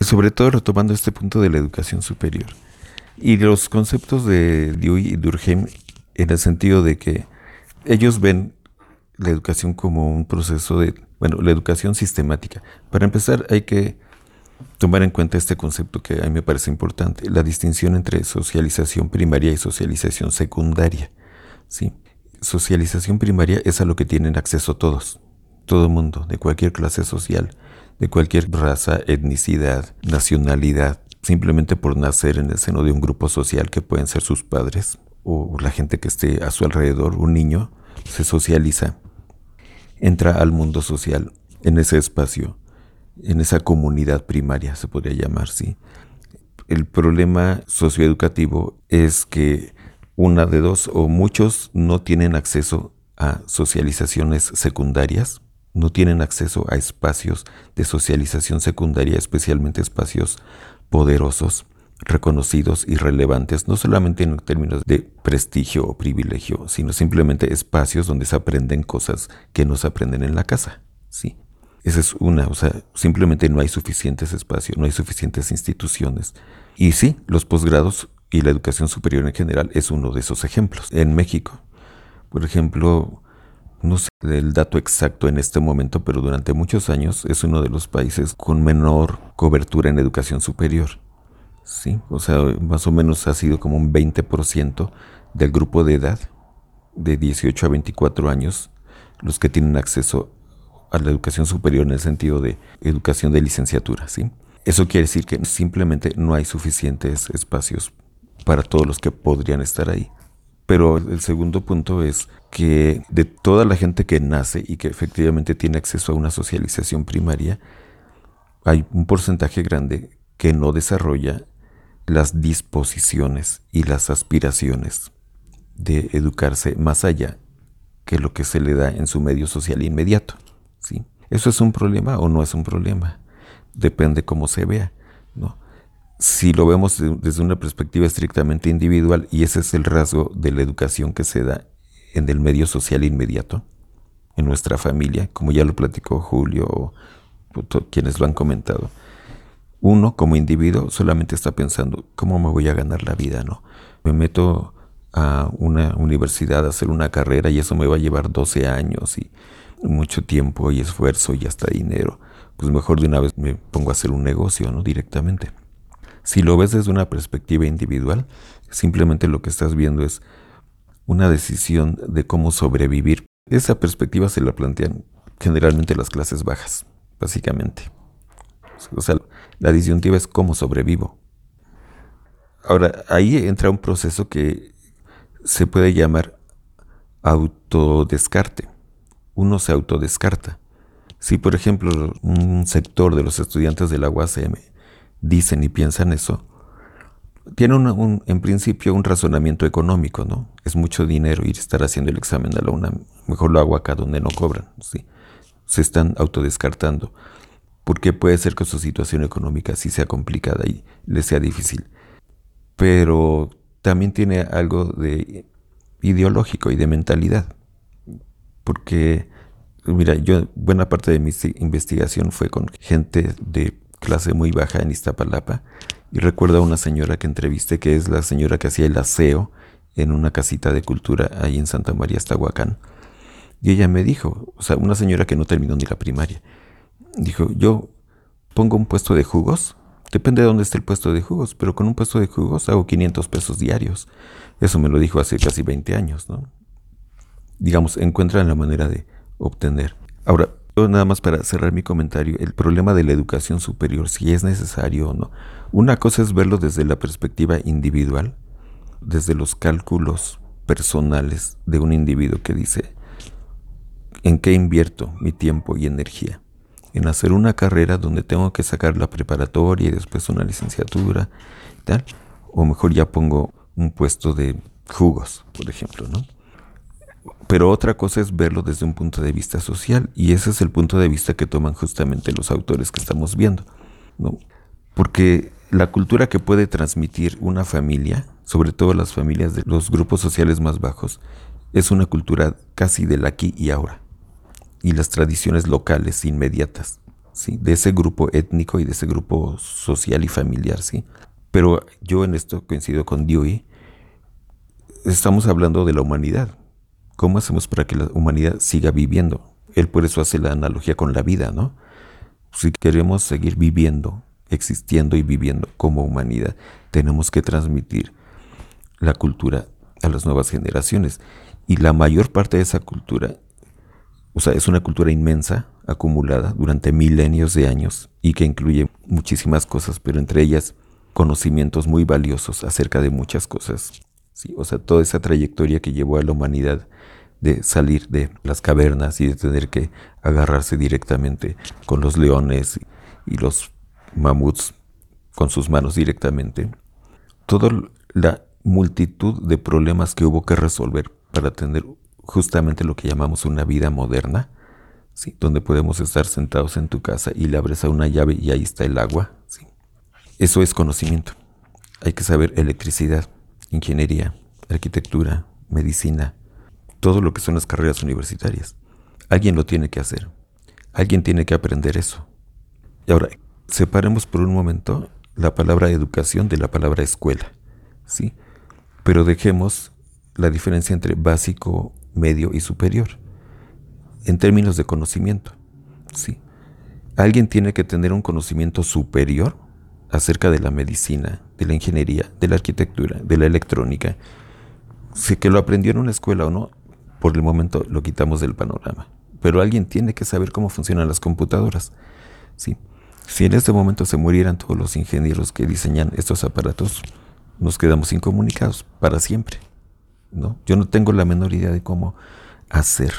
Sobre todo retomando este punto de la educación superior. Y los conceptos de Dewey y Durkheim en el sentido de que ellos ven la educación como un proceso de, bueno, la educación sistemática. Para empezar hay que tomar en cuenta este concepto que a mí me parece importante, la distinción entre socialización primaria y socialización secundaria. ¿sí? Socialización primaria es a lo que tienen acceso todos, todo mundo, de cualquier clase social, de cualquier raza, etnicidad, nacionalidad, simplemente por nacer en el seno de un grupo social que pueden ser sus padres o la gente que esté a su alrededor, un niño, se socializa, entra al mundo social en ese espacio en esa comunidad primaria, se podría llamar, sí. El problema socioeducativo es que una de dos o muchos no tienen acceso a socializaciones secundarias, no tienen acceso a espacios de socialización secundaria, especialmente espacios poderosos, reconocidos y relevantes, no solamente en términos de prestigio o privilegio, sino simplemente espacios donde se aprenden cosas que no se aprenden en la casa. Sí, esa es una, o sea, simplemente no hay suficientes espacios, no hay suficientes instituciones. Y sí, los posgrados y la educación superior en general es uno de esos ejemplos. En México, por ejemplo, no sé el dato exacto en este momento, pero durante muchos años es uno de los países con menor cobertura en educación superior. Sí, o sea, más o menos ha sido como un 20% del grupo de edad de 18 a 24 años los que tienen acceso a la educación superior en el sentido de educación de licenciatura, ¿sí? Eso quiere decir que simplemente no hay suficientes espacios para todos los que podrían estar ahí. Pero el segundo punto es que de toda la gente que nace y que efectivamente tiene acceso a una socialización primaria, hay un porcentaje grande que no desarrolla las disposiciones y las aspiraciones de educarse más allá que lo que se le da en su medio social inmediato. ¿sí? ¿Eso es un problema o no es un problema? Depende cómo se vea, ¿no? Si lo vemos desde una perspectiva estrictamente individual, y ese es el rasgo de la educación que se da en el medio social inmediato, en nuestra familia, como ya lo platicó Julio o quienes lo han comentado. Uno como individuo solamente está pensando, ¿cómo me voy a ganar la vida? ¿no? Me meto a una universidad a hacer una carrera y eso me va a llevar 12 años y mucho tiempo y esfuerzo y hasta dinero, pues mejor de una vez me pongo a hacer un negocio, ¿no? Directamente. Si lo ves desde una perspectiva individual, simplemente lo que estás viendo es una decisión de cómo sobrevivir. Esa perspectiva se la plantean generalmente las clases bajas, básicamente. O sea, la disyuntiva es cómo sobrevivo. Ahora, ahí entra un proceso que se puede llamar autodescarte uno se autodescarta. Si, por ejemplo, un sector de los estudiantes de la UACM dicen y piensan eso, tiene un, en principio un razonamiento económico, ¿no? Es mucho dinero ir a estar haciendo el examen a la UNAM. Mejor lo hago acá donde no cobran, ¿sí? Se están autodescartando. Porque puede ser que su situación económica sí sea complicada y les sea difícil. Pero también tiene algo de ideológico y de mentalidad porque, mira, yo buena parte de mi investigación fue con gente de clase muy baja en Iztapalapa y recuerdo a una señora que entrevisté que es la señora que hacía el aseo en una casita de cultura ahí en Santa María, Estahuacán. Y ella me dijo, o sea, una señora que no terminó ni la primaria, dijo, yo pongo un puesto de jugos, depende de dónde esté el puesto de jugos, pero con un puesto de jugos hago 500 pesos diarios. Eso me lo dijo hace casi 20 años, ¿no? digamos, encuentran la manera de obtener. Ahora, nada más para cerrar mi comentario, el problema de la educación superior, si es necesario o no. Una cosa es verlo desde la perspectiva individual, desde los cálculos personales de un individuo que dice, ¿en qué invierto mi tiempo y energía? En hacer una carrera donde tengo que sacar la preparatoria y después una licenciatura, tal, o mejor ya pongo un puesto de jugos, por ejemplo, ¿no? Pero otra cosa es verlo desde un punto de vista social y ese es el punto de vista que toman justamente los autores que estamos viendo. ¿no? Porque la cultura que puede transmitir una familia, sobre todo las familias de los grupos sociales más bajos, es una cultura casi del aquí y ahora y las tradiciones locales inmediatas. ¿sí? de ese grupo étnico y de ese grupo social y familiar. ¿sí? Pero yo en esto coincido con Dewey. Estamos hablando de la humanidad. ¿Cómo hacemos para que la humanidad siga viviendo? Él por eso hace la analogía con la vida, ¿no? Si queremos seguir viviendo, existiendo y viviendo como humanidad, tenemos que transmitir la cultura a las nuevas generaciones. Y la mayor parte de esa cultura, o sea, es una cultura inmensa, acumulada durante milenios de años y que incluye muchísimas cosas, pero entre ellas conocimientos muy valiosos acerca de muchas cosas. O sea, toda esa trayectoria que llevó a la humanidad de salir de las cavernas y de tener que agarrarse directamente con los leones y los mamuts con sus manos directamente. Toda la multitud de problemas que hubo que resolver para tener justamente lo que llamamos una vida moderna, ¿sí? donde podemos estar sentados en tu casa y le abres a una llave y ahí está el agua. ¿sí? Eso es conocimiento. Hay que saber electricidad, ingeniería, arquitectura, medicina, todo lo que son las carreras universitarias. Alguien lo tiene que hacer. Alguien tiene que aprender eso. Y ahora, separemos por un momento la palabra educación de la palabra escuela. ¿sí? Pero dejemos la diferencia entre básico, medio y superior, en términos de conocimiento. ¿sí? Alguien tiene que tener un conocimiento superior acerca de la medicina, de la ingeniería, de la arquitectura, de la electrónica. Si que lo aprendió en una escuela o no, por el momento lo quitamos del panorama. Pero alguien tiene que saber cómo funcionan las computadoras. ¿sí? Si en este momento se murieran todos los ingenieros que diseñan estos aparatos, nos quedamos incomunicados para siempre. ¿no? Yo no tengo la menor idea de cómo hacer,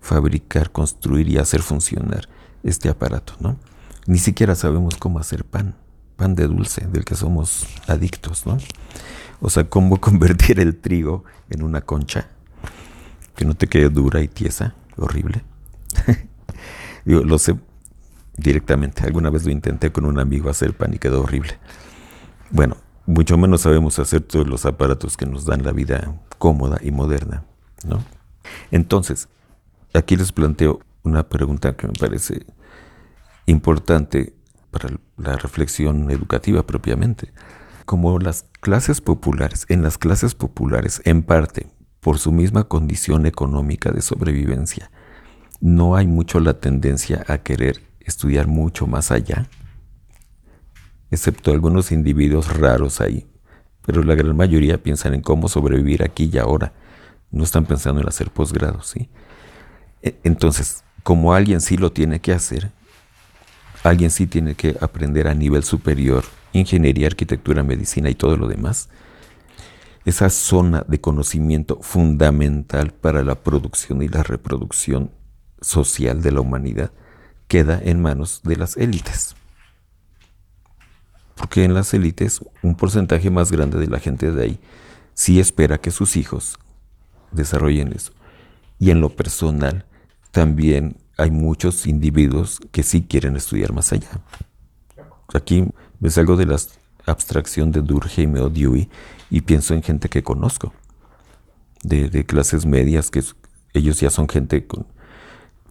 fabricar, construir y hacer funcionar este aparato. ¿no? Ni siquiera sabemos cómo hacer pan, pan de dulce, del que somos adictos. ¿no? O sea, cómo convertir el trigo en una concha que no te quede dura y tiesa, horrible. Yo lo sé directamente. Alguna vez lo intenté con un amigo hacer pan y quedó horrible. Bueno, mucho menos sabemos hacer todos los aparatos que nos dan la vida cómoda y moderna, ¿no? Entonces, aquí les planteo una pregunta que me parece importante para la reflexión educativa propiamente. Como las clases populares, en las clases populares, en parte, por su misma condición económica de sobrevivencia, no hay mucho la tendencia a querer estudiar mucho más allá, excepto algunos individuos raros ahí, pero la gran mayoría piensan en cómo sobrevivir aquí y ahora, no están pensando en hacer posgrados, ¿sí? E, entonces, como alguien sí lo tiene que hacer, alguien sí tiene que aprender a nivel superior, ingeniería, arquitectura, medicina y todo lo demás, esa zona de conocimiento fundamental para la producción y la reproducción social de la humanidad queda en manos de las élites porque en las élites un porcentaje más grande de la gente de ahí sí espera que sus hijos desarrollen eso. Y en lo personal también hay muchos individuos que sí quieren estudiar más allá. Aquí me salgo de la abstracción de Durkheim o Dewey y pienso en gente que conozco, de, clases medias, que ellos ya son gente con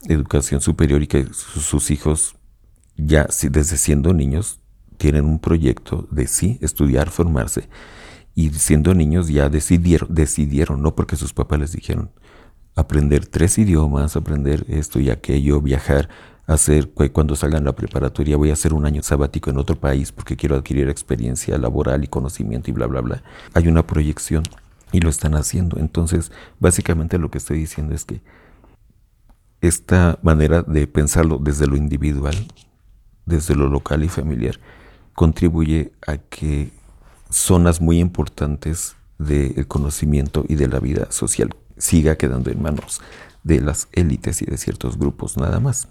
educación superior y que sus hijos ya desde siendo niños tienen un proyecto de sí estudiar, formarse. Y siendo niños ya decidieron, decidieron, no porque sus papás les dijeron, aprender tres idiomas, aprender esto y aquello, viajar, hacer, cuando salgan la preparatoria voy a hacer un año sabático en otro país porque quiero adquirir experiencia laboral y conocimiento y bla, bla, bla. Hay una proyección y lo están haciendo. Entonces, básicamente lo que estoy diciendo es que esta manera de pensarlo desde lo individual, desde lo local y familiar, contribuye a que zonas muy importantes del conocimiento y de la vida social siga quedando en manos de las élites y de ciertos grupos nada más.